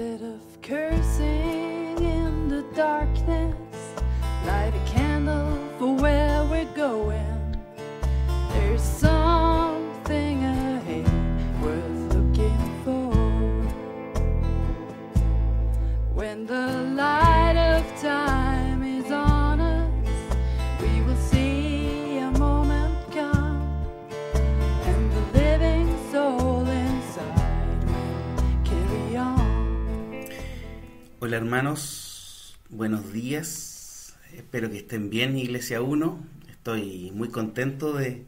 Instead of cursing in the darkness, light a candle for where we're going. There's something ahead worth looking for. When the light Hola hermanos, buenos días. Espero que estén bien, Iglesia 1. Estoy muy contento de,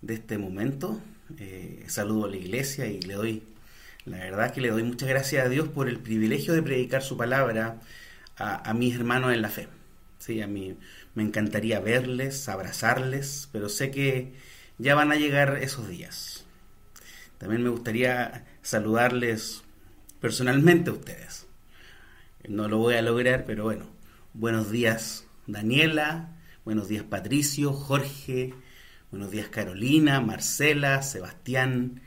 de este momento. Eh, saludo a la iglesia y le doy, la verdad que le doy muchas gracias a Dios por el privilegio de predicar su palabra a, mis hermanos en la fe. Sí, a mí me encantaría verles, abrazarles, pero sé que ya van a llegar esos días. También me gustaría saludarles personalmente a ustedes. No lo voy a lograr, pero bueno. Buenos días Daniela, buenos días Patricio, Jorge, buenos días Carolina, Marcela, Sebastián,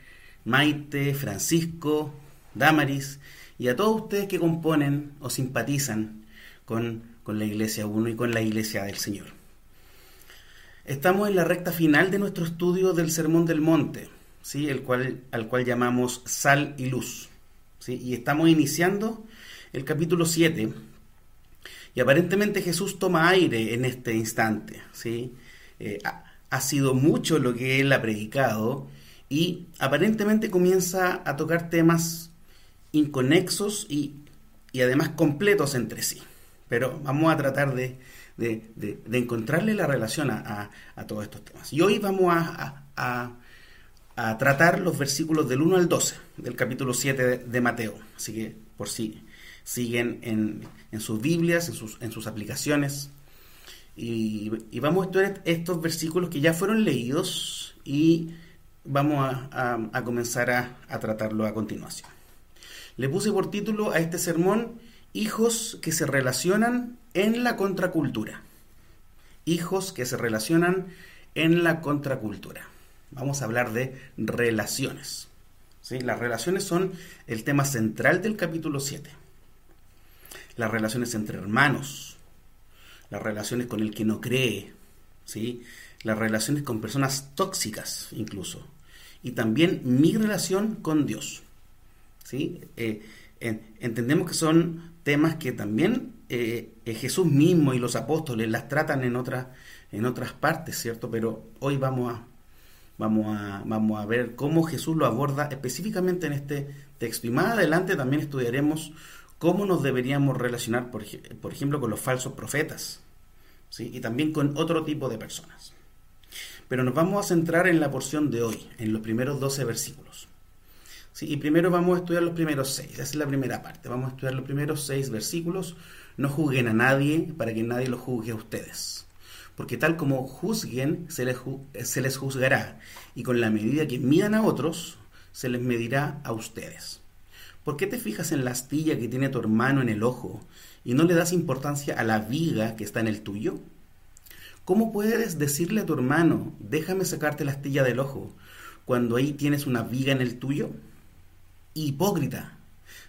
Maite, Francisco, Damaris y a todos ustedes que componen o simpatizan con, con la Iglesia 1 y con la Iglesia del Señor. Estamos en la recta final de nuestro estudio del Sermón del Monte, ¿sí? el cual, al cual llamamos Sal y Luz. ¿sí? Y estamos iniciando el capítulo 7. Y aparentemente Jesús toma aire en este instante. ¿sí? Eh, ha, sido mucho lo que él ha predicado y aparentemente comienza a tocar temas inconexos y, y además completos entre sí. Pero vamos a tratar de, de, de, encontrarle la relación a, a, a, todos estos temas. Y hoy vamos a, a, a, tratar los versículos del 1 al 12 del capítulo 7 de, de Mateo. Así que por si siguen en, en, sus Biblias, en sus, en sus aplicaciones. Y, y, vamos a estudiar estos versículos que ya fueron leídos y vamos a, a comenzar a tratarlo a continuación. Le puse por título a este sermón Hijos que se relacionan en la contracultura. Hijos que se relacionan en la contracultura. Vamos a hablar de relaciones. ¿sí? Las relaciones son el tema central del capítulo 7. Las relaciones entre hermanos, las relaciones con el que no cree, ¿sí? las relaciones con personas tóxicas incluso, y también mi relación con Dios. ¿sí? Eh, entendemos que son temas que también eh, Jesús mismo y los apóstoles las tratan en, otra, en otras partes, ¿cierto? Pero hoy vamos a, vamos, a, vamos a ver cómo Jesús lo aborda específicamente en este texto. Y más adelante también estudiaremos cómo nos deberíamos relacionar, por, ejemplo, con los falsos profetas, ¿sí? Y también con otro tipo de personas. Pero nos vamos a centrar en la porción de hoy, en los primeros 12 versículos. ¿sí? Y primero vamos a estudiar los primeros seis, esa es la primera parte. Vamos a estudiar los primeros seis versículos. No juzguen a nadie para que nadie los juzgue a ustedes. Porque tal como juzguen, se les, se les juzgará. Y con la medida que midan a otros, se les medirá a ustedes. ¿Por qué te fijas en la astilla que tiene tu hermano en el ojo y no le das importancia a la viga que está en el tuyo? ¿Cómo puedes decirle a tu hermano, déjame sacarte la astilla del ojo, cuando ahí tienes una viga en el tuyo? Hipócrita,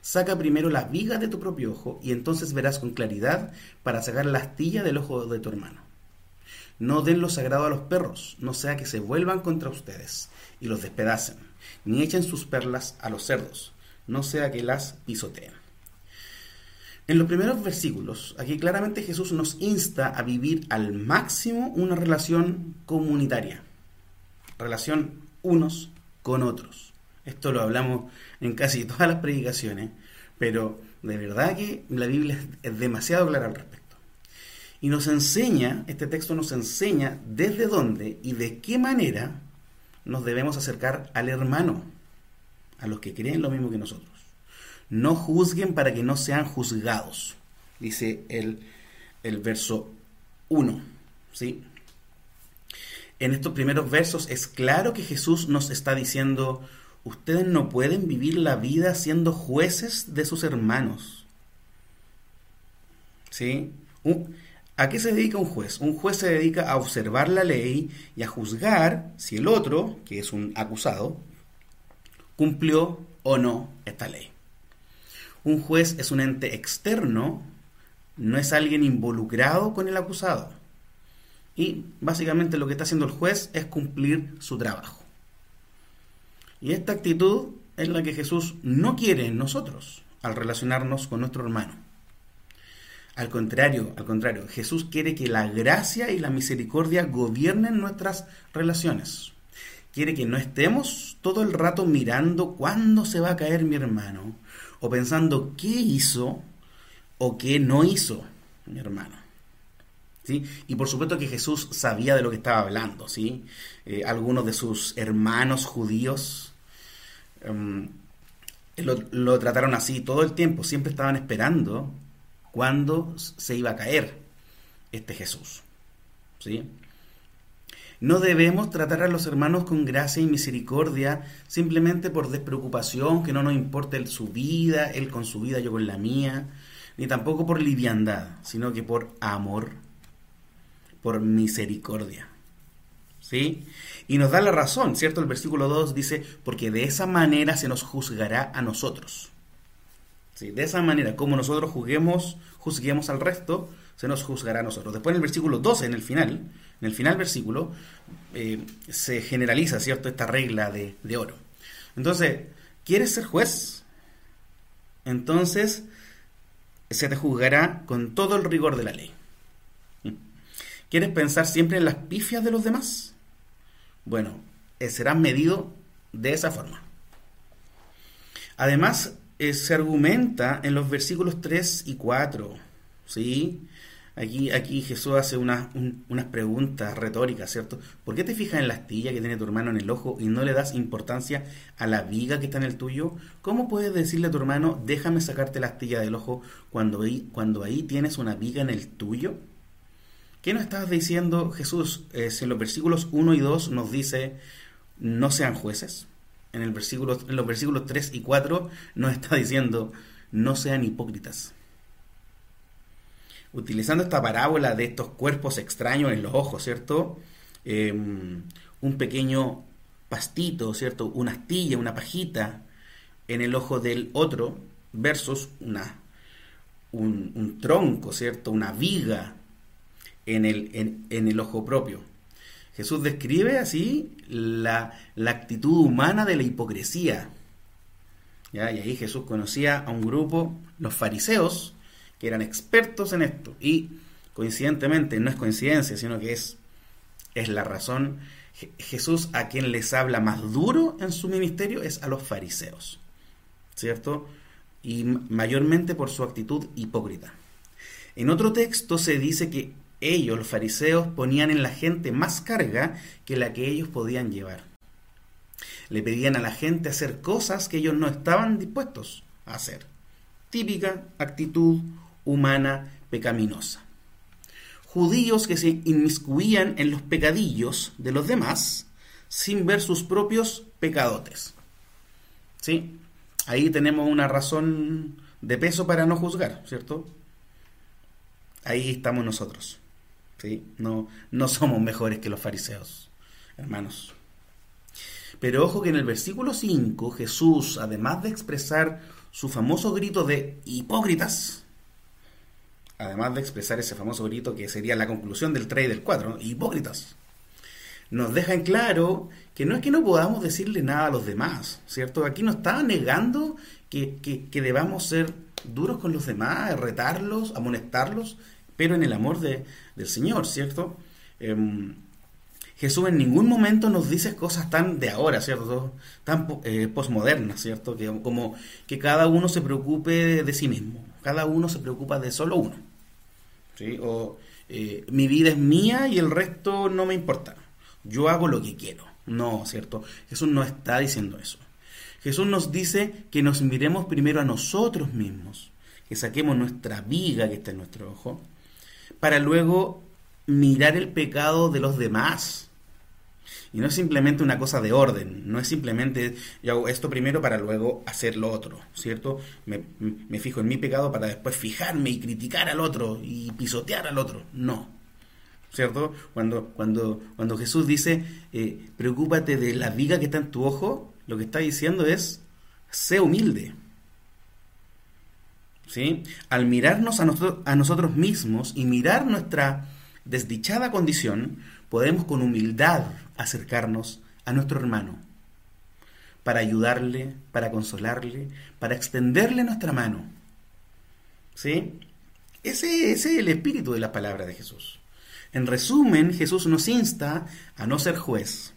saca primero las vigas de tu propio ojo y entonces verás con claridad para sacar la astilla del ojo de tu hermano. No den lo sagrado a los perros, no sea que se vuelvan contra ustedes y los despedacen, ni echen sus perlas a los cerdos, no sea que las pisoteen. En los primeros versículos, aquí claramente Jesús nos insta a vivir al máximo una relación comunitaria, relación unos con otros. Esto lo hablamos en casi todas las predicaciones, pero de verdad que la Biblia es demasiado clara al respecto. Y nos enseña, este texto nos enseña desde dónde y de qué manera nos debemos acercar al hermano, a los que creen lo mismo que nosotros. No juzguen para que no sean juzgados, dice el, el verso 1. ¿sí? En estos primeros versos es claro que Jesús nos está diciendo, ustedes no pueden vivir la vida siendo jueces de sus hermanos. ¿Sí? ¿A qué se dedica un juez? Un juez se dedica a observar la ley y a juzgar si el otro, que es un acusado, cumplió o no esta ley. Un juez es un ente externo, no es alguien involucrado con el acusado. Y básicamente lo que está haciendo el juez es cumplir su trabajo. Y esta actitud es la que Jesús no quiere en nosotros al relacionarnos con nuestro hermano. Al contrario, al contrario, Jesús quiere que la gracia y la misericordia gobiernen nuestras relaciones. Quiere que no estemos todo el rato mirando cuándo se va a caer mi hermano o pensando qué hizo o qué no hizo mi hermano. ¿Sí? Y por supuesto que Jesús sabía de lo que estaba hablando. ¿sí? Eh, algunos de sus hermanos judíos em, lo, lo, trataron así todo el tiempo. Siempre estaban esperando cuándo se iba a caer este Jesús. ¿sí? No debemos tratar a los hermanos con gracia y misericordia simplemente por despreocupación, que no nos importe su vida, él con su vida, yo con la mía, ni tampoco por liviandad, sino que por amor, por misericordia. ¿Sí? Y nos da la razón, ¿cierto? El versículo 2 dice, porque de esa manera se nos juzgará a nosotros. De esa manera, como nosotros juzguemos, juzguemos al resto, se nos juzgará a nosotros. Después en el versículo 12, en el final, en el final versículo, eh, se generaliza, ¿cierto?, esta regla de, de oro. Entonces, ¿quieres ser juez? Entonces, se te juzgará con todo el rigor de la ley. ¿Quieres pensar siempre en las pifias de los demás? Bueno, eh, serás medido de esa forma. Además, eh, se argumenta en los versículos 3 y 4, ¿sí? Aquí, aquí Jesús hace unas, preguntas retóricas, ¿cierto? ¿Por qué te fijas en la astilla que tiene tu hermano en el ojo y no le das importancia a la viga que está en el tuyo? ¿Cómo puedes decirle a tu hermano, déjame sacarte la astilla del ojo cuando ahí, cuando ahí tienes una viga en el tuyo? ¿Qué nos estás diciendo Jesús? Eh, si en los versículos 1 y 2 nos dice, no sean jueces en, el versículo, en los versículos 3 y 4 nos está diciendo, no sean hipócritas. Utilizando esta parábola de estos cuerpos extraños en los ojos, ¿cierto? Em, un pequeño pastito, ¿cierto? Una astilla, una pajita en el ojo del otro versus una, un, tronco, ¿cierto? Una viga en el, en el ojo propio. Jesús describe así la, actitud humana de la hipocresía. ¿Ya? Y ahí Jesús conocía a un grupo, los fariseos, que eran expertos en esto. Y coincidentemente, no es coincidencia, sino que es, es la razón. Jesús a quien les habla más duro en su ministerio es a los fariseos. ¿Cierto? Y mayormente por su actitud hipócrita. En otro texto se dice que ellos, los fariseos, ponían en la gente más carga que la que ellos podían llevar. Le pedían a la gente hacer cosas que ellos no estaban dispuestos a hacer. Típica actitud humana pecaminosa. Judíos que se inmiscuían en los pecadillos de los demás sin ver sus propios pecadotes. ¿Sí? Ahí tenemos una razón de peso para no juzgar, ¿cierto? Ahí estamos nosotros. No, no somos mejores que los fariseos, hermanos. Pero ojo que en el versículo 5 Jesús, además de expresar su famoso grito de hipócritas, además de expresar ese famoso grito que sería la conclusión del 3 y del 4, hipócritas, nos deja en claro que no es que no podamos decirle nada a los demás, ¿cierto? Aquí no está negando que, que debamos ser duros con los demás, retarlos, amonestarlos, pero en el amor de, del Señor, ¿cierto? Em, Jesús en ningún momento nos dice cosas tan de ahora, ¿cierto? Tan eh, posmodernas, ¿cierto? Que, como que cada uno se preocupe de, sí mismo, cada uno se preocupa de solo uno. ¿sí? O eh, mi vida es mía y el resto no me importa. Yo hago lo que quiero. No, ¿cierto? Jesús no está diciendo eso. Jesús nos dice que nos miremos primero a nosotros mismos, que saquemos nuestra viga que está en nuestro ojo para luego mirar el pecado de los demás. Y no es simplemente una cosa de orden, no es simplemente yo hago esto primero para luego hacer lo otro, ¿cierto? Me, fijo en mi pecado para después fijarme y criticar al otro y pisotear al otro. No, ¿cierto? Cuando, cuando, cuando Jesús dice, eh, preocúpate de la viga que está en tu ojo, lo que está diciendo es, sé humilde. ¿sí? Al mirarnos a, nosotros, a nosotros mismos y mirar nuestra desdichada condición, podemos con humildad acercarnos a nuestro hermano para ayudarle, para consolarle, para extenderle nuestra mano. ¿Sí? Ese, es el espíritu de la palabra de Jesús. En resumen, Jesús nos insta a no ser juez,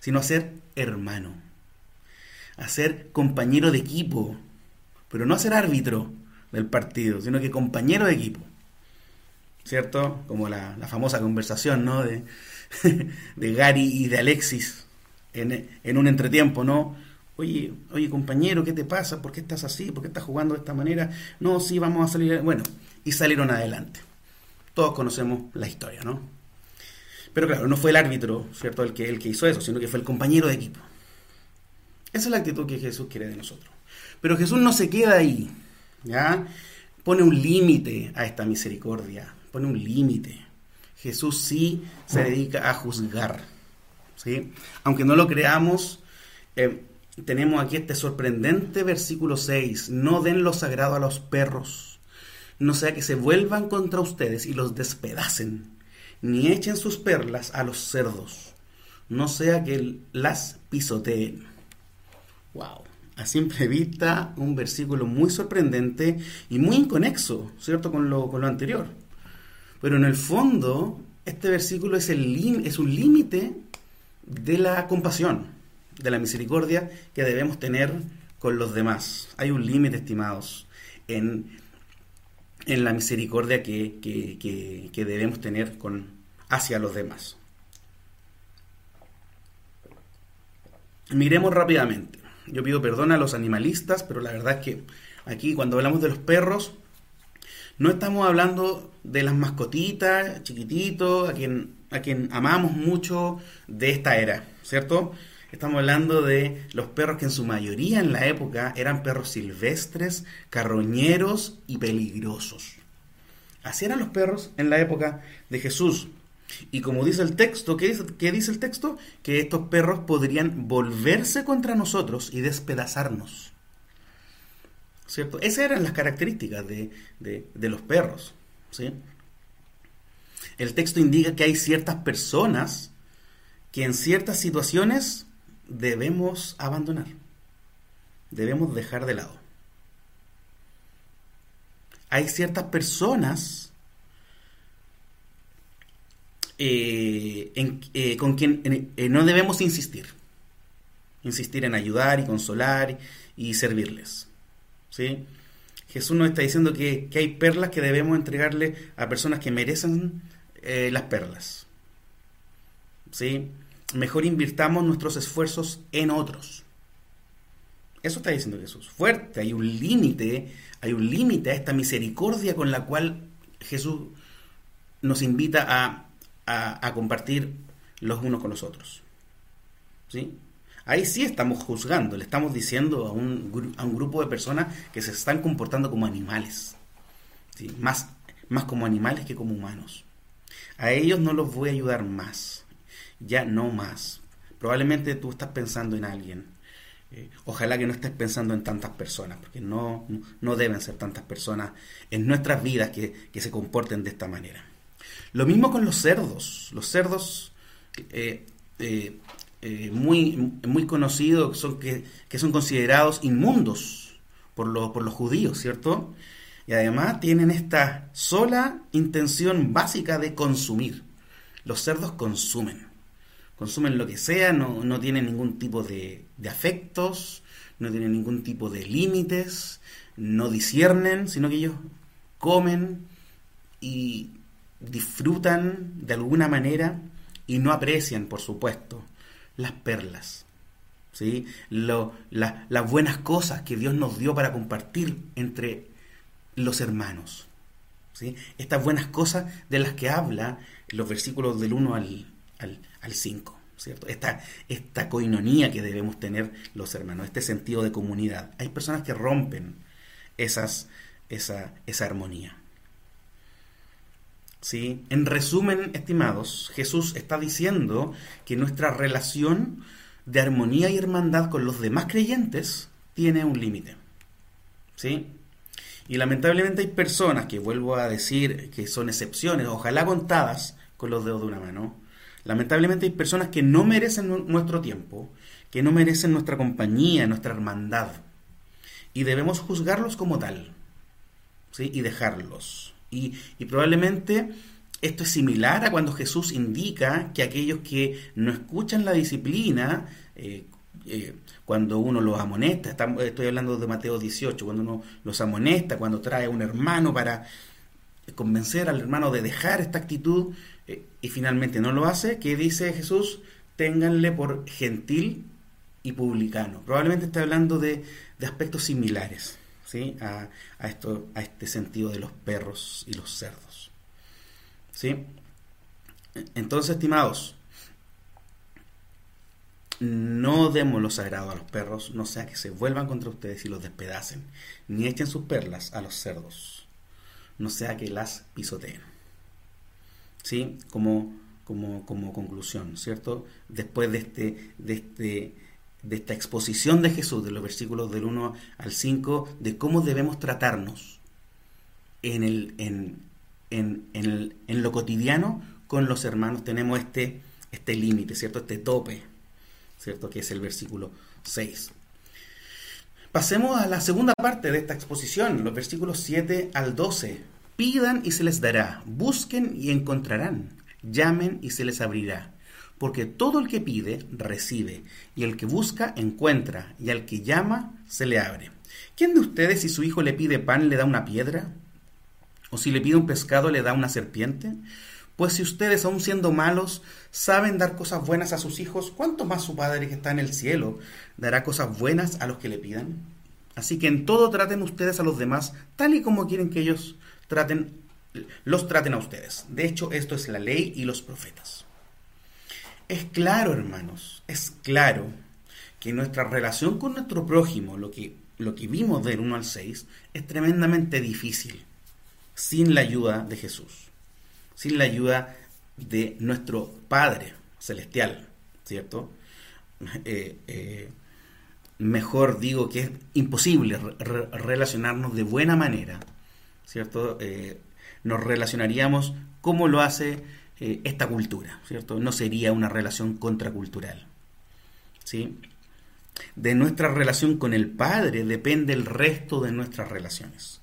sino a ser hermano, a ser compañero de equipo, pero no a ser árbitro del partido, sino que compañero de equipo. ¿Cierto? Como la, famosa conversación, ¿no? De, de Gary y de Alexis en, un entretiempo, ¿no? Oye, oye compañero, ¿qué te pasa? ¿Por qué estás así? ¿Por qué estás jugando de esta manera? No, sí, vamos a salir. Bueno, y salieron adelante. Todos conocemos la historia, ¿no? Pero claro, no fue el árbitro, ¿cierto? El que, el que hizo eso, sino que fue el compañero de equipo. Esa es la actitud que Jesús quiere de nosotros. Pero Jesús no se queda ahí, ¿ya? Pone un límite a esta misericordia, pone un límite. Jesús sí se dedica a juzgar. ¿sí? Aunque no lo creamos, eh, tenemos aquí este sorprendente versículo 6. No den lo sagrado a los perros, no sea que se vuelvan contra ustedes y los despedacen, ni echen sus perlas a los cerdos, no sea que las pisoteen. Wow. A simple vista, un versículo muy sorprendente y muy inconexo, ¿cierto? Con lo, con lo anterior. Pero en el fondo, este versículo es, el, un límite de la compasión, de la misericordia que debemos tener con los demás. Hay un límite, estimados, en, en la misericordia que, que, debemos tener con, hacia los demás. Miremos rápidamente. Yo pido perdón a los animalistas, pero la verdad es que aquí cuando hablamos de los perros, no estamos hablando de las mascotitas, chiquititos, a quien, a quien amamos mucho de esta era, ¿cierto? Estamos hablando de los perros que en su mayoría en la época eran perros silvestres, carroñeros y peligrosos. Así eran los perros en la época de Jesús. Y como dice el texto, ¿qué dice, ¿qué dice el texto? Que estos perros podrían volverse contra nosotros y despedazarnos. ¿Cierto? Esas eran las características de, los perros, ¿sí? El texto indica que hay ciertas personas que en ciertas situaciones debemos abandonar, debemos dejar de lado. Hay ciertas personas eh, eh, con quien eh, no debemos insistir, insistir en ayudar y consolar y servirles. ¿Sí? Jesús nos está diciendo que, hay perlas que debemos entregarle a personas que merecen eh, las perlas. ¿sí? Mejor invirtamos nuestros esfuerzos en otros. Eso está diciendo Jesús. Fuerte, hay un límite, hay un límite a esta misericordia con la cual Jesús nos invita a, a, a compartir los unos con los otros. ¿Sí? Ahí sí estamos juzgando, le estamos diciendo a un, a un grupo de personas que se están comportando como animales, más, más como animales que como humanos. A ellos no los voy a ayudar más, ya no más. Probablemente tú estás pensando en alguien. Eh, ojalá que no estés pensando en tantas personas, porque no, no deben ser tantas personas en nuestras vidas que, se comporten de esta manera. Lo mismo con los cerdos. Los cerdos eh, eh, eh, muy, muy conocidos son que, son considerados inmundos por, por los judíos, ¿cierto? Y además tienen esta sola intención básica de consumir. Los cerdos consumen, consumen lo que sea, no, no tienen ningún tipo de, de afectos, no tienen ningún tipo de límites, no disciernen, sino que ellos comen y disfrutan de alguna manera y no aprecian, por supuesto, las perlas, ¿sí? las buenas cosas que Dios nos dio para compartir entre los hermanos. ¿sí? Estas buenas cosas de las que habla los versículos del 1 al, al, 5. ¿cierto? Esta, esta coinonía que debemos tener los hermanos, este sentido de comunidad. Hay personas que rompen esas, esa, esa armonía. ¿Sí? En resumen, estimados, Jesús está diciendo que nuestra relación de armonía y hermandad con los demás creyentes tiene un límite. ¿Sí? Y lamentablemente hay personas que vuelvo a decir que son excepciones, ojalá contadas con los dedos de una mano. Lamentablemente hay personas que no merecen nuestro tiempo, que no merecen nuestra compañía, nuestra hermandad. Y debemos juzgarlos como tal. ¿sí? Y dejarlos. Y, probablemente esto es similar a cuando Jesús indica que aquellos que no escuchan la disciplina, eh, eh, cuando uno los amonesta, estoy hablando de Mateo 18, cuando uno los amonesta, cuando trae a un hermano para convencer al hermano de dejar esta actitud eh, y finalmente no lo hace, ¿qué dice Jesús? Ténganle por gentil y publicano. Probablemente está hablando de, aspectos similares ¿sí? a, esto, a este sentido de los perros y los cerdos. ¿sí? Entonces, estimados, no demos lo sagrado a los perros, no sea que se vuelvan contra ustedes y los despedacen, ni echen sus perlas a los cerdos, no sea que las pisoteen. ¿Sí? Como, como, como conclusión, ¿cierto? Después de, este, de, este, de esta exposición de Jesús, de los versículos del 1 al 5, de cómo debemos tratarnos en, el, en, en, en, en lo cotidiano con los hermanos, tenemos este, este límite, ¿cierto? Este tope ¿cierto? Que es el versículo 6. Pasemos a la segunda parte de esta exposición, los versículos 7 al 12. Pidan y se les dará, busquen y encontrarán, llamen y se les abrirá. Porque todo el que pide, recibe, y el que busca, encuentra, y al que llama, se le abre. ¿Quién de ustedes si su hijo le pide pan, le da una piedra? ¿O si le pide un pescado, le da una serpiente? Pues si ustedes, aun siendo malos, saben dar cosas buenas a sus hijos, ¿cuánto más su Padre que está en el cielo dará cosas buenas a los que le pidan? Así que en todo traten ustedes a los demás tal y como quieren que ellos traten, los traten a ustedes. De hecho, esto es la ley y los profetas. Es claro, hermanos, es claro que nuestra relación con nuestro prójimo, lo que, lo que vimos del 1 al 6, es tremendamente difícil sin la ayuda de Jesús sin la ayuda de nuestro Padre Celestial, ¿cierto? Eh, eh, mejor digo que es imposible relacionarnos de buena manera, ¿cierto? Eh, nos relacionaríamos como lo hace esta cultura, ¿cierto? No sería una relación contracultural, ¿sí? De nuestra relación con el Padre depende el resto de nuestras relaciones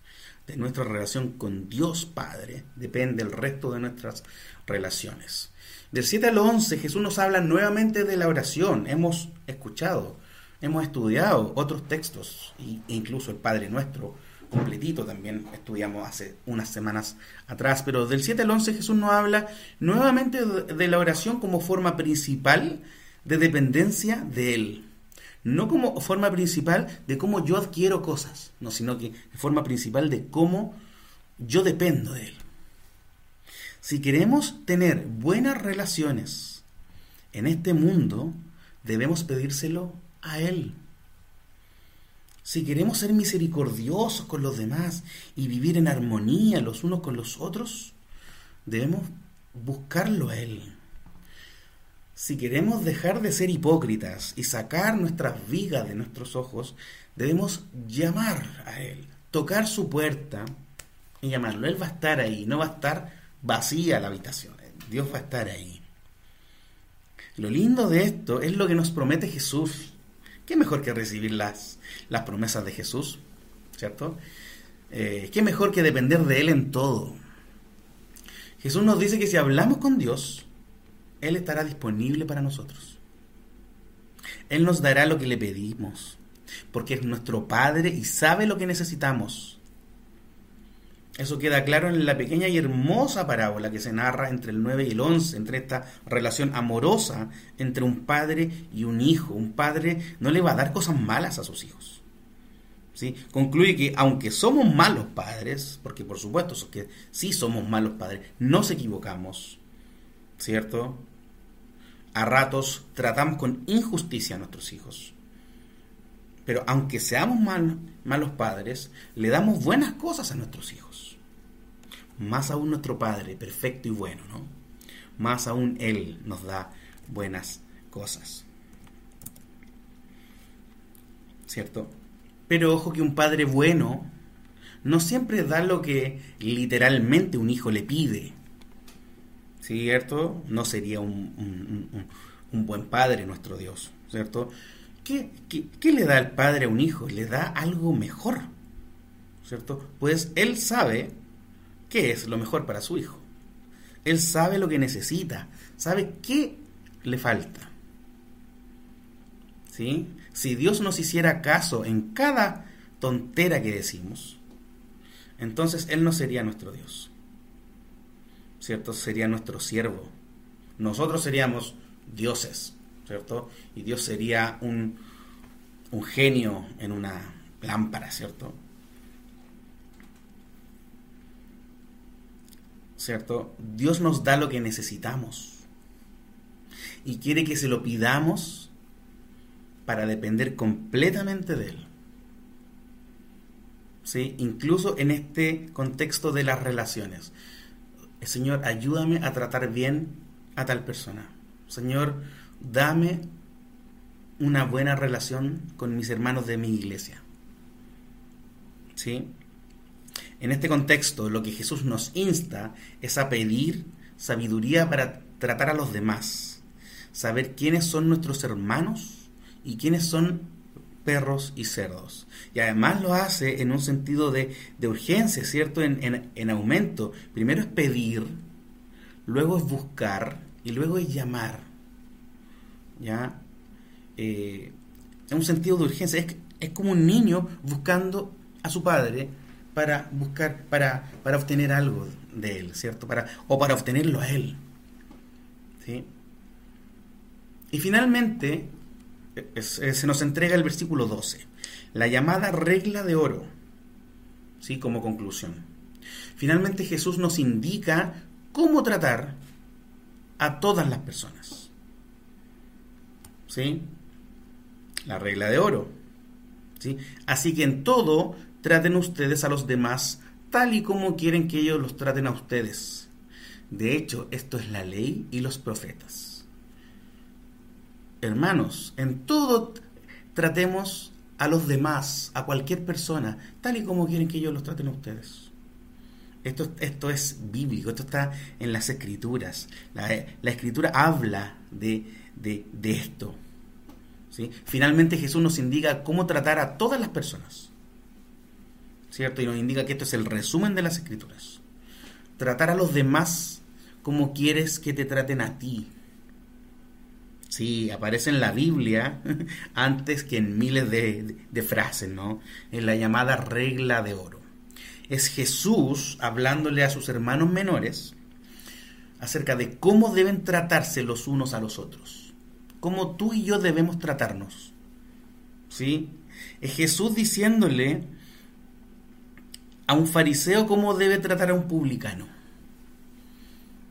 de nuestra relación con Dios Padre depende el resto de nuestras relaciones. Del 7 al 11 Jesús nos habla nuevamente de la oración. Hemos escuchado, hemos estudiado otros textos, e incluso el Padre Nuestro completito también estudiamos hace unas semanas atrás, pero del 7 al 11 Jesús nos habla nuevamente de la oración como forma principal de dependencia de Él no como forma principal de cómo yo adquiero cosas, no, sino que forma principal de cómo yo dependo de Él. Si queremos tener buenas relaciones en este mundo, debemos pedírselo a Él. Si queremos ser misericordiosos con los demás y vivir en armonía los unos con los otros, debemos buscarlo a Él. Si queremos dejar de ser hipócritas y sacar nuestras vigas de nuestros ojos, debemos llamar a Él, tocar su puerta y llamarlo. Él va a estar ahí, no va a estar vacía la habitación. Dios va a estar ahí. Lo lindo de esto es lo que nos promete Jesús. ¿Qué mejor que recibir las, las promesas de Jesús? ¿Cierto? Eh, ¿Qué mejor que depender de Él en todo? Jesús nos dice que si hablamos con Dios, él estará disponible para nosotros. Él nos dará lo que le pedimos, porque es nuestro Padre y sabe lo que necesitamos. Eso queda claro en la pequeña y hermosa parábola que se narra entre el 9 y el 11, entre esta relación amorosa entre un padre y un hijo. Un padre no le va a dar cosas malas a sus hijos. ¿Sí? Concluye que aunque somos malos padres, porque por supuesto que sí somos malos padres, nos equivocamos, ¿cierto? a ratos tratamos con injusticia a nuestros hijos. Pero aunque seamos malos padres, le damos buenas cosas a nuestros hijos. Más aún nuestro Padre, perfecto y bueno, ¿no? Más aún Él nos da buenas cosas. ¿Cierto? Pero ojo que un padre bueno no siempre da lo que literalmente un hijo le pide. ¿Cierto? No sería un, buen padre nuestro Dios, ¿cierto? ¿Qué, qué le da el padre a un hijo? Le da algo mejor, ¿cierto? Pues él sabe qué es lo mejor para su hijo. Él sabe lo que necesita, sabe qué le falta. ¿Sí? Si Dios nos hiciera caso en cada tontera que decimos, entonces Él no sería nuestro Dios. ¿Cierto? Sería nuestro siervo. Nosotros seríamos dioses, ¿cierto? Y Dios sería un, un genio en una lámpara, ¿cierto? ¿Cierto? Dios nos da lo que necesitamos. Y quiere que se lo pidamos para depender completamente de Él. ¿Sí? Incluso en este contexto de las relaciones. Señor, ayúdame a tratar bien a tal persona. Señor, dame una buena relación con mis hermanos de mi iglesia. ¿Sí? En este contexto, lo que Jesús nos insta es a pedir sabiduría para tratar a los demás, saber quiénes son nuestros hermanos y quiénes son perros y cerdos. Y además lo hace en un sentido de, urgencia, ¿cierto? En, aumento. Primero es pedir, luego es buscar y luego es llamar. ¿Ya? Eh, en un sentido de urgencia. Es como un niño buscando a su padre para buscar, para, para obtener algo de él, ¿cierto? Para, o para obtenerlo a él. ¿Sí? Y finalmente, se nos entrega el versículo 12, la llamada regla de oro, ¿sí? como conclusión. Finalmente Jesús nos indica cómo tratar a todas las personas. ¿Sí? La regla de oro. ¿Sí? Así que en todo traten ustedes a los demás tal y como quieren que ellos los traten a ustedes. De hecho, esto es la ley y los profetas. Hermanos, en todo tratemos a los demás, a cualquier persona, tal y como quieren que ellos los traten a ustedes. Esto, esto es bíblico, esto está en las escrituras. La, escritura habla de, esto. ¿sí? Finalmente Jesús nos indica cómo tratar a todas las personas. ¿Cierto? Y nos indica que esto es el resumen de las escrituras. Tratar a los demás como quieres que te traten a ti. Sí, aparece en la Biblia antes que en miles de, frases, ¿no? En la llamada regla de oro. Es Jesús hablándole a sus hermanos menores acerca de cómo deben tratarse los unos a los otros. Cómo tú y yo debemos tratarnos. ¿Sí? Es Jesús diciéndole a un fariseo cómo debe tratar a un publicano.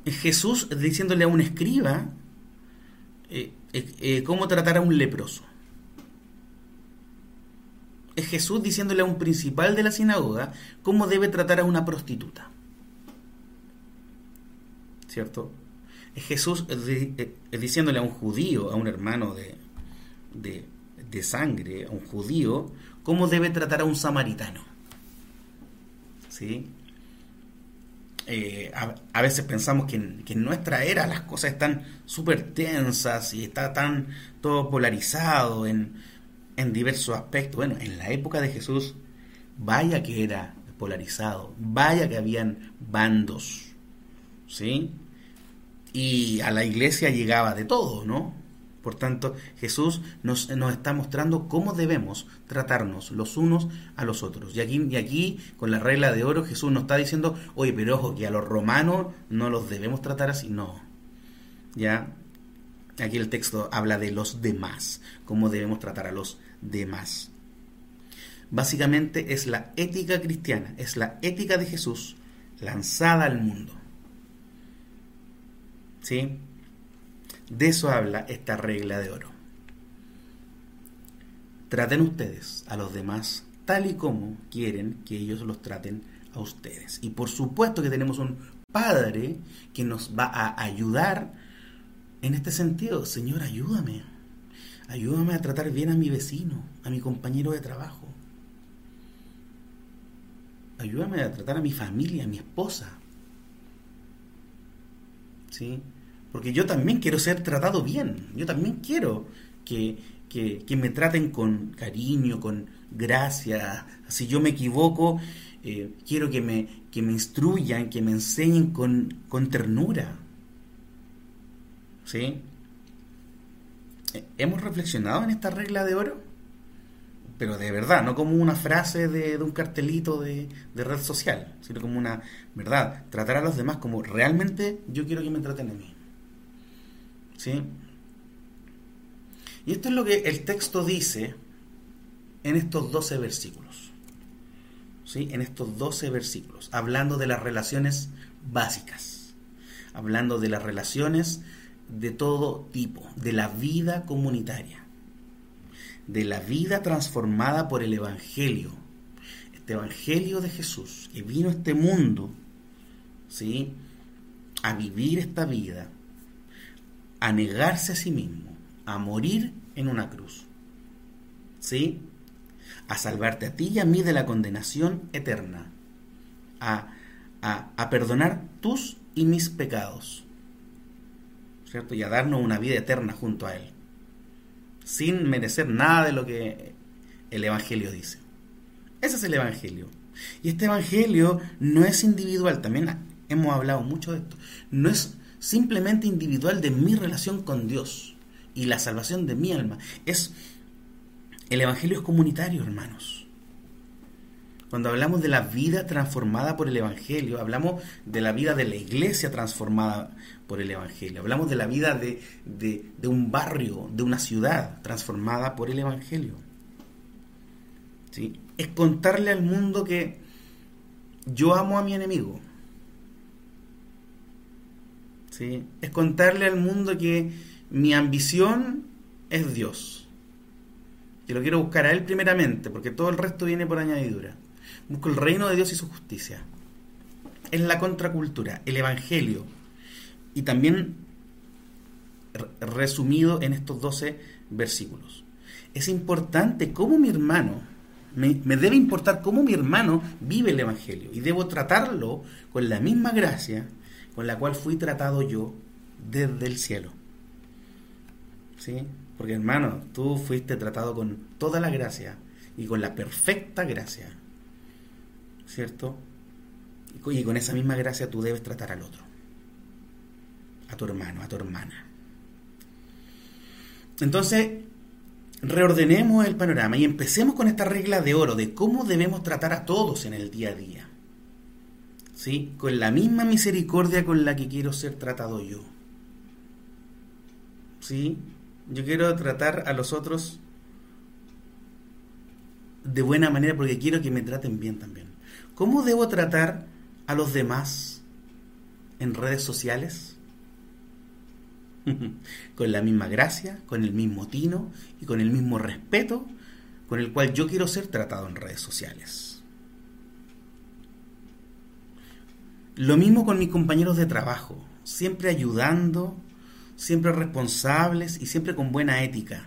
Es Jesús diciéndole a un escriba eh, eh, eh, cómo tratar a un leproso. Es Jesús diciéndole a un principal de la sinagoga cómo debe tratar a una prostituta. ¿Cierto? Es Jesús diciéndole a un judío, a un hermano de, de, de sangre, a un judío, cómo debe tratar a un samaritano. ¿Sí? Eh, a, veces pensamos que en, nuestra era las cosas están súper tensas y está tan todo polarizado en, en diversos aspectos. Bueno, en la época de Jesús, vaya que era polarizado, vaya que habían bandos, ¿sí? Y a la iglesia llegaba de todo, ¿no? Por tanto, Jesús nos, está mostrando cómo debemos tratarnos los unos a los otros. Y aquí, y aquí, con la regla de oro, Jesús nos está diciendo, oye, pero ojo, que a los romanos no los debemos tratar así. No. ¿Ya? Aquí el texto habla de los demás, cómo debemos tratar a los demás. Básicamente es la ética cristiana, es la ética de Jesús lanzada al mundo. ¿Sí? De eso habla esta regla de oro. Traten ustedes a los demás tal y como quieren que ellos los traten a ustedes. Y por supuesto que tenemos un Padre que nos va a ayudar en este sentido. Señor, ayúdame. Ayúdame a tratar bien a mi vecino, a mi compañero de trabajo. ayúdame a tratar a mi familia, a mi esposa. ¿Sí? Porque yo también quiero ser tratado bien. Yo también quiero que, que, me traten con cariño, con gracia. Si yo me equivoco, eh, quiero que me, que me instruyan, que me enseñen con, con ternura. ¿Sí? ¿Hemos reflexionado en esta regla de oro? Pero de verdad, no como una frase de, un cartelito de, de, red social, sino como una verdad. Tratar a los demás como realmente yo quiero que me traten a mí. ¿Sí? Y esto es lo que el texto dice en estos 12 versículos. ¿Sí? En estos 12 versículos, hablando de las relaciones básicas, hablando de las relaciones de todo tipo, de la vida comunitaria, de la vida transformada por el Evangelio. Este Evangelio de Jesús que vino a este mundo, ¿sí? A vivir esta vida, a negarse a sí mismo, a morir en una cruz, ¿sí? A salvarte a ti y a mí de la condenación eterna, a, a, a perdonar tus y mis pecados y a darnos una vida eterna junto a Él, sin merecer nada de lo que el Evangelio dice. Ese es el Evangelio. Y este Evangelio no es individual, también hemos hablado mucho de esto, no es simplemente individual de mi relación con Dios y la salvación de mi alma, es el Evangelio es comunitario, hermanos. Cuando hablamos de la vida transformada por el Evangelio, hablamos de la vida de la iglesia transformada por el Evangelio, hablamos de la vida de, un barrio, de una ciudad transformada por el Evangelio. ¿Sí? Es contarle al mundo que yo amo a mi enemigo. ¿Sí? Es contarle al mundo que mi ambición es Dios. Y lo quiero buscar a Él primeramente, porque todo el resto viene por añadidura. Busco el reino de Dios y su justicia. Es la contracultura, el Evangelio. Y también resumido en estos 12 versículos. Es importante cómo mi hermano, me, me, debe importar cómo mi hermano vive el Evangelio y debo tratarlo con la misma gracia con la cual fui tratado yo desde el cielo. ¿Sí? Porque hermano, tú fuiste tratado con toda la gracia y con la perfecta gracia ¿cierto? Y con esa misma gracia tú debes tratar al otro, a tu hermano, a tu hermana. Entonces, reordenemos el panorama y empecemos con esta regla de oro de cómo debemos tratar a todos en el día a día. ¿Sí? Con la misma misericordia con la que quiero ser tratado yo. ¿Sí? Yo quiero tratar a los otros de buena manera porque quiero que me traten bien también. ¿Cómo debo tratar a los demás en redes sociales? con la misma gracia, con el mismo tino y con el mismo respeto con el cual yo quiero ser tratado en redes sociales. Lo mismo con mis compañeros de trabajo, siempre ayudando, siempre responsables y siempre con buena ética.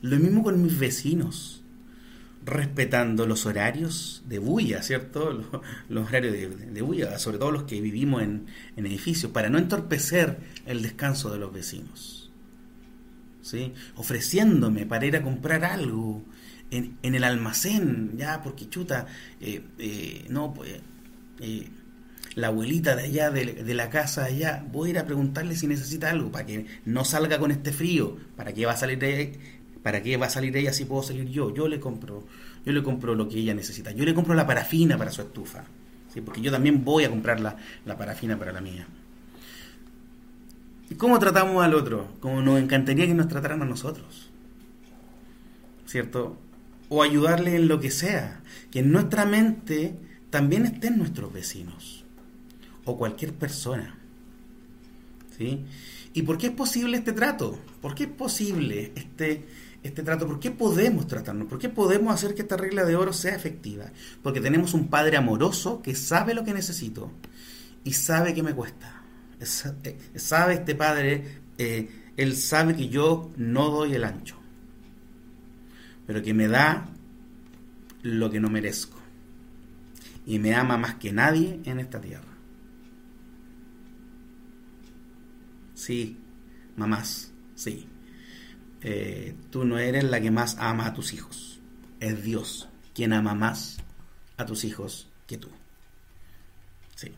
Lo mismo con mis vecinos, respetando los horarios de bulla, ¿cierto? Los, horarios de, bulla, sobre todo los que vivimos en, edificios, para no entorpecer el descanso de los vecinos. ¿Sí? Ofreciéndome para ir a comprar algo en, el almacén, ya, porque chuta, eh, eh, no, pues, la abuelita de allá, de, la casa de allá, voy a ir a preguntarle si necesita algo, para que no salga con este frío, para que va a salir de ¿Para qué va a salir ella si puedo salir yo? Yo le compro, yo le compro lo que ella necesita. Yo le compro la parafina para su estufa. ¿sí? Porque yo también voy a comprar la, la parafina para la mía. ¿Y cómo tratamos al otro? Como nos encantaría que nos trataran a nosotros. ¿Cierto? O ayudarle en lo que sea. Que en nuestra mente también estén nuestros vecinos. O cualquier persona. ¿Sí? ¿Y por qué es posible este trato? ¿Por qué es posible este, este trato? ¿Por qué podemos tratarnos? ¿Por qué podemos hacer que esta regla de oro sea efectiva? Porque tenemos un Padre amoroso que sabe lo que necesito y sabe que me cuesta. Eh, sabe este Padre, eh, Él sabe que yo no doy el ancho, pero que me da lo que no merezco. Y me ama más que nadie en esta tierra. Sí, mamás, sí. Eh, tú no eres la que más ama a tus hijos. Es Dios quien ama más a tus hijos que tú. Sí,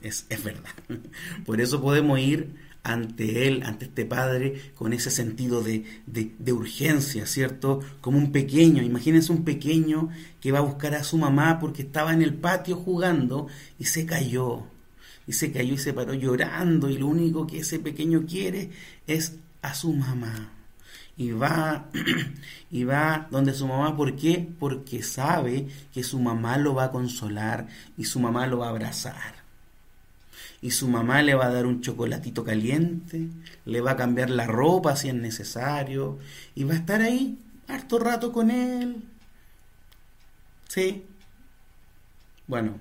es, es verdad. Por eso podemos ir ante Él, ante este Padre, con ese sentido de, de, urgencia, ¿cierto? Como un pequeño, imagínense un pequeño que va a buscar a su mamá porque estaba en el patio jugando y se cayó. Y se cayó y se paró llorando y lo único que ese pequeño quiere es a su mamá. Y va, y va donde su mamá, ¿por qué? Porque sabe que su mamá lo va a consolar y su mamá lo va a abrazar y su mamá le va a dar un chocolatito caliente, le va a cambiar la ropa si es necesario y va a estar ahí harto rato con él. ¿Sí? Bueno,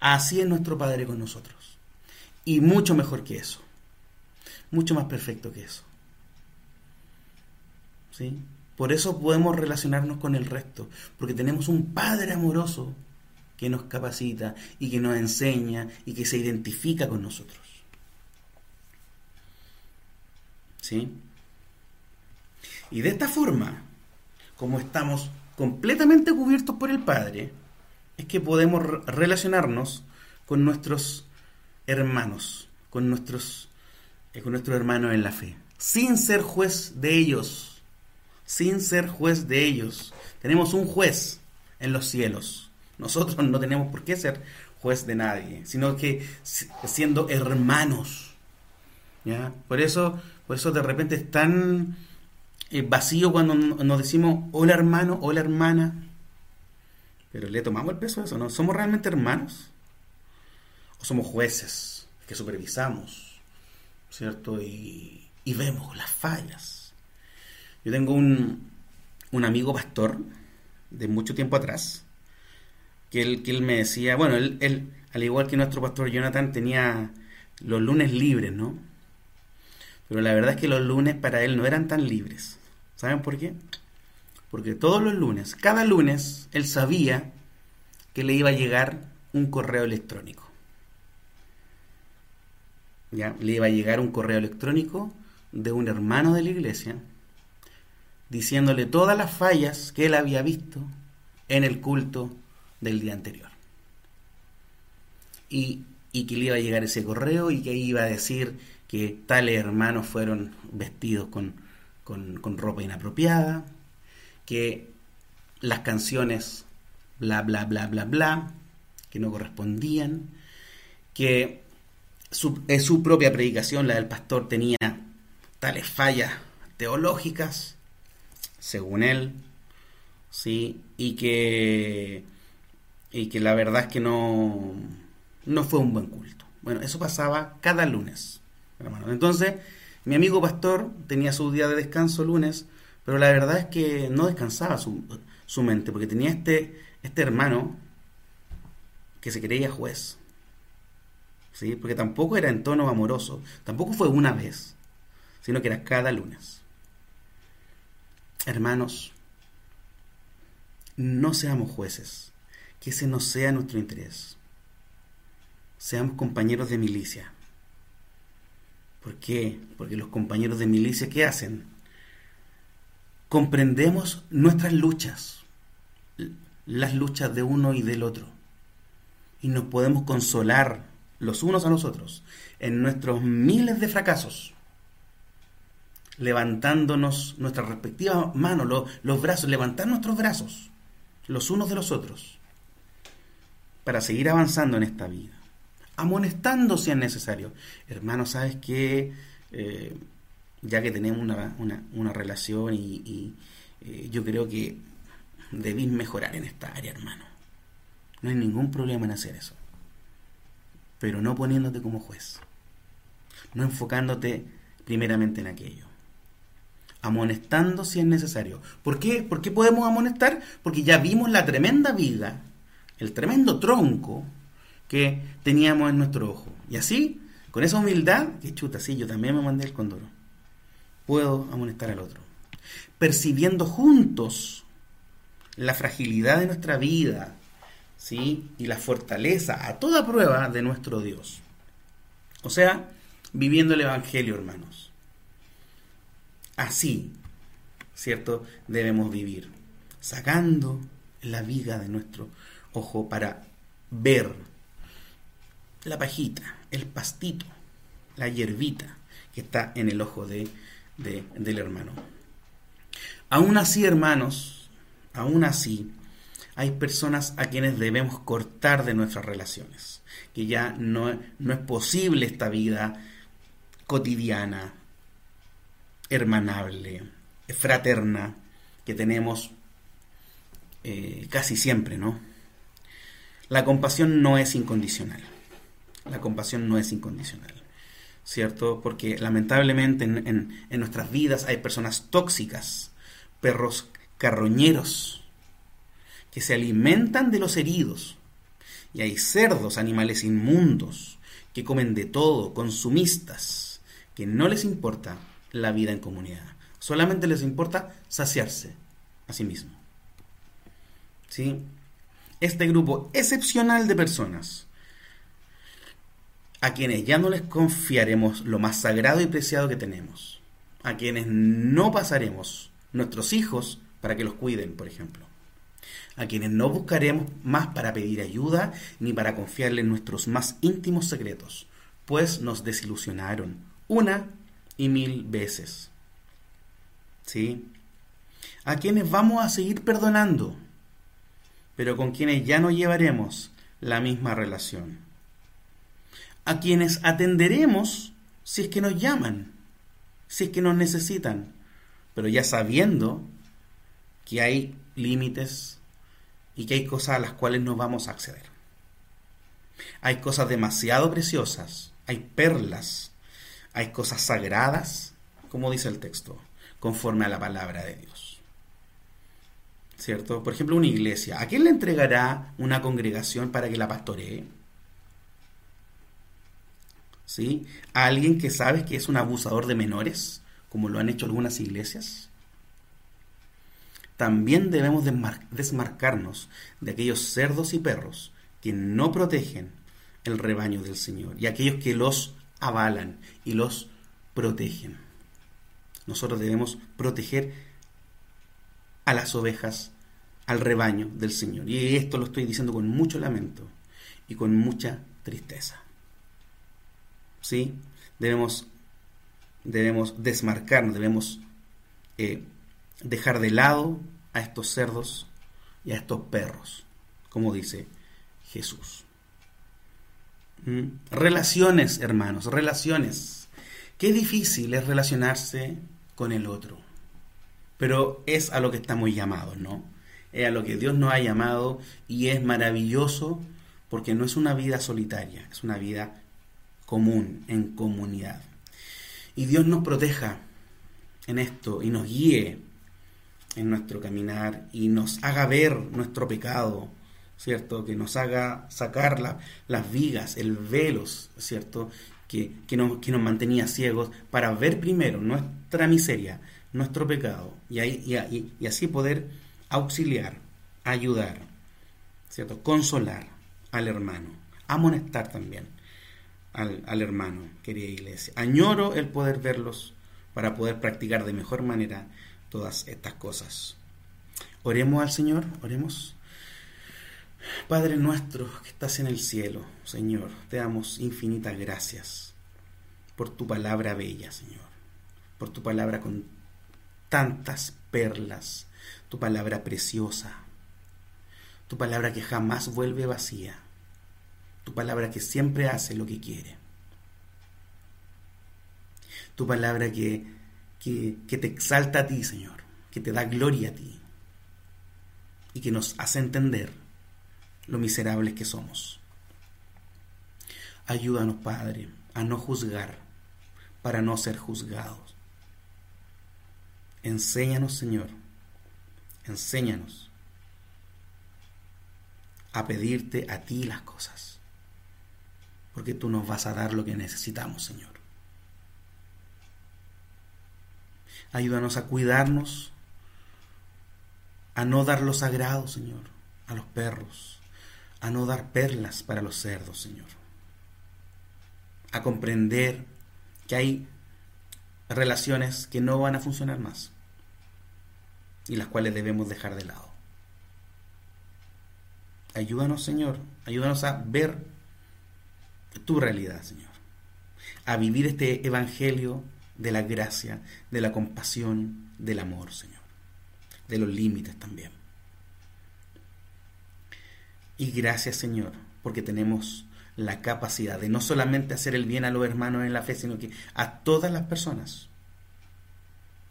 así es nuestro Padre con nosotros. Y mucho mejor que eso. Mucho más perfecto que eso. ¿Sí? Por eso podemos relacionarnos con el resto, porque tenemos un Padre amoroso que nos capacita y que nos enseña y que se identifica con nosotros. ¿Sí? Y de esta forma, como estamos completamente cubiertos por el Padre, es que podemos relacionarnos con nuestros hermanos, con nuestros, eh, con nuestros hermanos en la fe, sin ser juez de ellos, sin ser juez de ellos. Tenemos un juez en los cielos, nosotros no tenemos por qué ser juez de nadie, sino que siendo hermanos. ¿ya? Por, eso, por eso de repente es tan eh, vacío cuando nos decimos hola hermano, hola hermana. Pero le tomamos el peso a eso, ¿no? ¿Somos realmente hermanos? ¿O somos jueces que supervisamos, ¿cierto? Y, y vemos las fallas. Yo tengo un, un amigo pastor de mucho tiempo atrás, que él, que él me decía, bueno, él, él, al igual que nuestro pastor Jonathan, tenía los lunes libres, ¿no? Pero la verdad es que los lunes para él no eran tan libres. ¿Saben por qué? Porque todos los lunes, cada lunes, él sabía que le iba a llegar un correo electrónico. ¿Ya? Le iba a llegar un correo electrónico de un hermano de la iglesia diciéndole todas las fallas que él había visto en el culto del día anterior. Y, que le iba a llegar ese correo y que iba a decir que tales hermanos fueron vestidos con, con, ropa inapropiada, que las canciones bla, bla, bla, bla, bla, que no correspondían, que su, su propia predicación, la del pastor, tenía tales fallas teológicas, según él, ¿sí? y que y que la verdad es que no, no fue un buen culto. Bueno, eso pasaba cada lunes, Entonces, mi amigo pastor tenía su día de descanso lunes, pero la verdad es que no descansaba su, su mente, porque tenía este, este hermano que se creía juez. ¿Sí? Porque tampoco era en tono amoroso, tampoco fue una vez, sino que era cada lunes. Hermanos, no seamos jueces que ese no sea nuestro interés. Seamos compañeros de milicia. ¿Por qué? Porque los compañeros de milicia, ¿qué hacen? Comprendemos nuestras luchas, las luchas de uno y del otro. Y nos podemos consolar los unos a los otros en nuestros miles de fracasos, levantándonos nuestras respectivas manos, los, los brazos, levantar nuestros brazos, los unos de los otros para seguir avanzando en esta vida. Amonestando si es necesario. Hermano, ¿sabes qué? Eh, ya que tenemos una, relación y, eh, yo creo que debís mejorar en esta área, hermano. No hay ningún problema en hacer eso. Pero no poniéndote como juez. No enfocándote primeramente en aquello. Amonestando si es necesario. ¿Por qué? ¿Por qué podemos amonestar? Porque ya vimos la tremenda viga el tremendo tronco que teníamos en nuestro ojo. Y así, con esa humildad, que chuta, sí, yo también me mandé el condoro. Puedo amonestar al otro. Percibiendo juntos la fragilidad de nuestra vida, ¿sí? y la fortaleza a toda prueba de nuestro Dios. O sea, viviendo el Evangelio, hermanos. Así, ¿cierto? Debemos vivir, sacando la viga de nuestro ojo para ver la pajita, el pastito, la hierbita que está en el ojo de, del hermano. Aún así, hermanos, aún así, hay personas a quienes debemos cortar de nuestras relaciones, que ya no, no es posible esta vida cotidiana, hermanable, fraterna, que tenemos eh, casi siempre, ¿no? La compasión no es incondicional. La compasión no es incondicional. ¿Cierto? Porque lamentablemente en, en nuestras vidas hay personas tóxicas, perros carroñeros, que se alimentan de los heridos. Y hay cerdos, animales inmundos, que comen de todo, consumistas, que no les importa la vida en comunidad. Solamente les importa saciarse a sí mismo. ¿Sí? Este grupo excepcional de personas a quienes ya no les confiaremos lo más sagrado y preciado que tenemos, a quienes no pasaremos nuestros hijos para que los cuiden, por ejemplo, a quienes no buscaremos más para pedir ayuda ni para confiarles nuestros más íntimos secretos, pues nos desilusionaron una y mil veces. ¿Sí? A quienes vamos a seguir perdonando, pero con quienes ya no llevaremos la misma relación. A quienes atenderemos si es que nos llaman, si es que nos necesitan, pero ya sabiendo que hay límites y que hay cosas a las cuales no vamos a acceder. Hay cosas demasiado preciosas, hay perlas, hay cosas sagradas, como dice el texto, conforme a la palabra de Dios. ¿Cierto? Por ejemplo, una iglesia, ¿a quién le entregará una congregación para que la pastoree? ¿Sí? ¿A alguien que sabes que es un abusador de menores, como lo han hecho algunas iglesias? También debemos desmarcarnos de aquellos cerdos y perros que no protegen el rebaño del Señor y aquellos que los avalan y los protegen. Nosotros debemos proteger a las ovejas, al rebaño del Señor. Y esto lo estoy diciendo con mucho lamento y con mucha tristeza. ¿Sí? Debemos, debemos desmarcarnos, debemos eh, dejar de lado a estos cerdos y a estos perros, como dice Jesús. ¿Mm? Relaciones, hermanos, relaciones. Qué difícil es relacionarse con el otro. Pero es a lo que estamos llamados, ¿no? Es a lo que Dios nos ha llamado y es maravilloso porque no es una vida solitaria, es una vida común, en comunidad. Y Dios nos proteja en esto y nos guíe en nuestro caminar y nos haga ver nuestro pecado, ¿cierto? Que nos haga sacar las vigas, el velos, ¿cierto? Que, que, nos, que nos mantenía ciegos para ver primero nuestra miseria, nuestro pecado y, así poder auxiliar, ayudar, ¿cierto? Consolar al hermano, amonestar también al, al hermano, querida iglesia. Añoro el poder verlos para poder practicar de mejor manera todas estas cosas. Oremos al Señor, oremos. Padre nuestro que estás en el cielo, Señor, te damos infinitas gracias por tu palabra bella, Señor, por tu palabra con tantas perlas, tu palabra preciosa, tu palabra que jamás vuelve vacía, tu palabra que siempre hace lo que quiere, tu palabra que que, te exalta a ti, Señor, que te da gloria a ti y que nos hace entender lo miserables que somos. Ayúdanos, Padre, a no juzgar para no ser juzgados. Enséñanos, Señor, enséñanos a pedirte a ti las cosas, porque tú nos vas a dar lo que necesitamos, Señor. Ayúdanos a cuidarnos, a no dar lo sagrado, Señor, a los perros, a no dar perlas para los cerdos, Señor. A comprender que hay relaciones que no van a funcionar más y las cuales debemos dejar de lado. Ayúdanos, Señor, ayúdanos a ver tu realidad, Señor. A vivir este evangelio de la gracia, de la compasión, del amor, Señor. De los límites también. Y gracias, Señor, porque tenemos la capacidad de no solamente hacer el bien a los hermanos en la fe, sino que a todas las personas,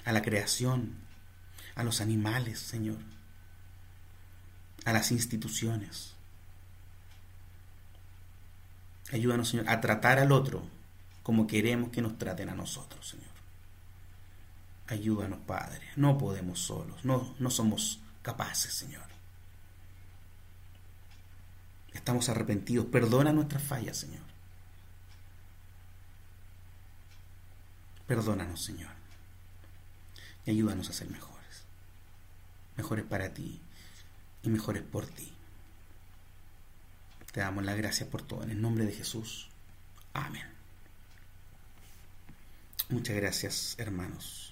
a la creación, a los animales, Señor, a las instituciones. Ayúdanos, Señor, a tratar al otro como queremos que nos traten a nosotros, Señor. Ayúdanos, Padre. No podemos solos, no, no somos capaces, Señor. Estamos arrepentidos. Perdona nuestras fallas, Señor. Perdónanos, Señor. Y ayúdanos a ser mejores. Mejores para ti y mejores por ti. Te damos la gracia por todo. En el nombre de Jesús. Amén. Muchas gracias, hermanos.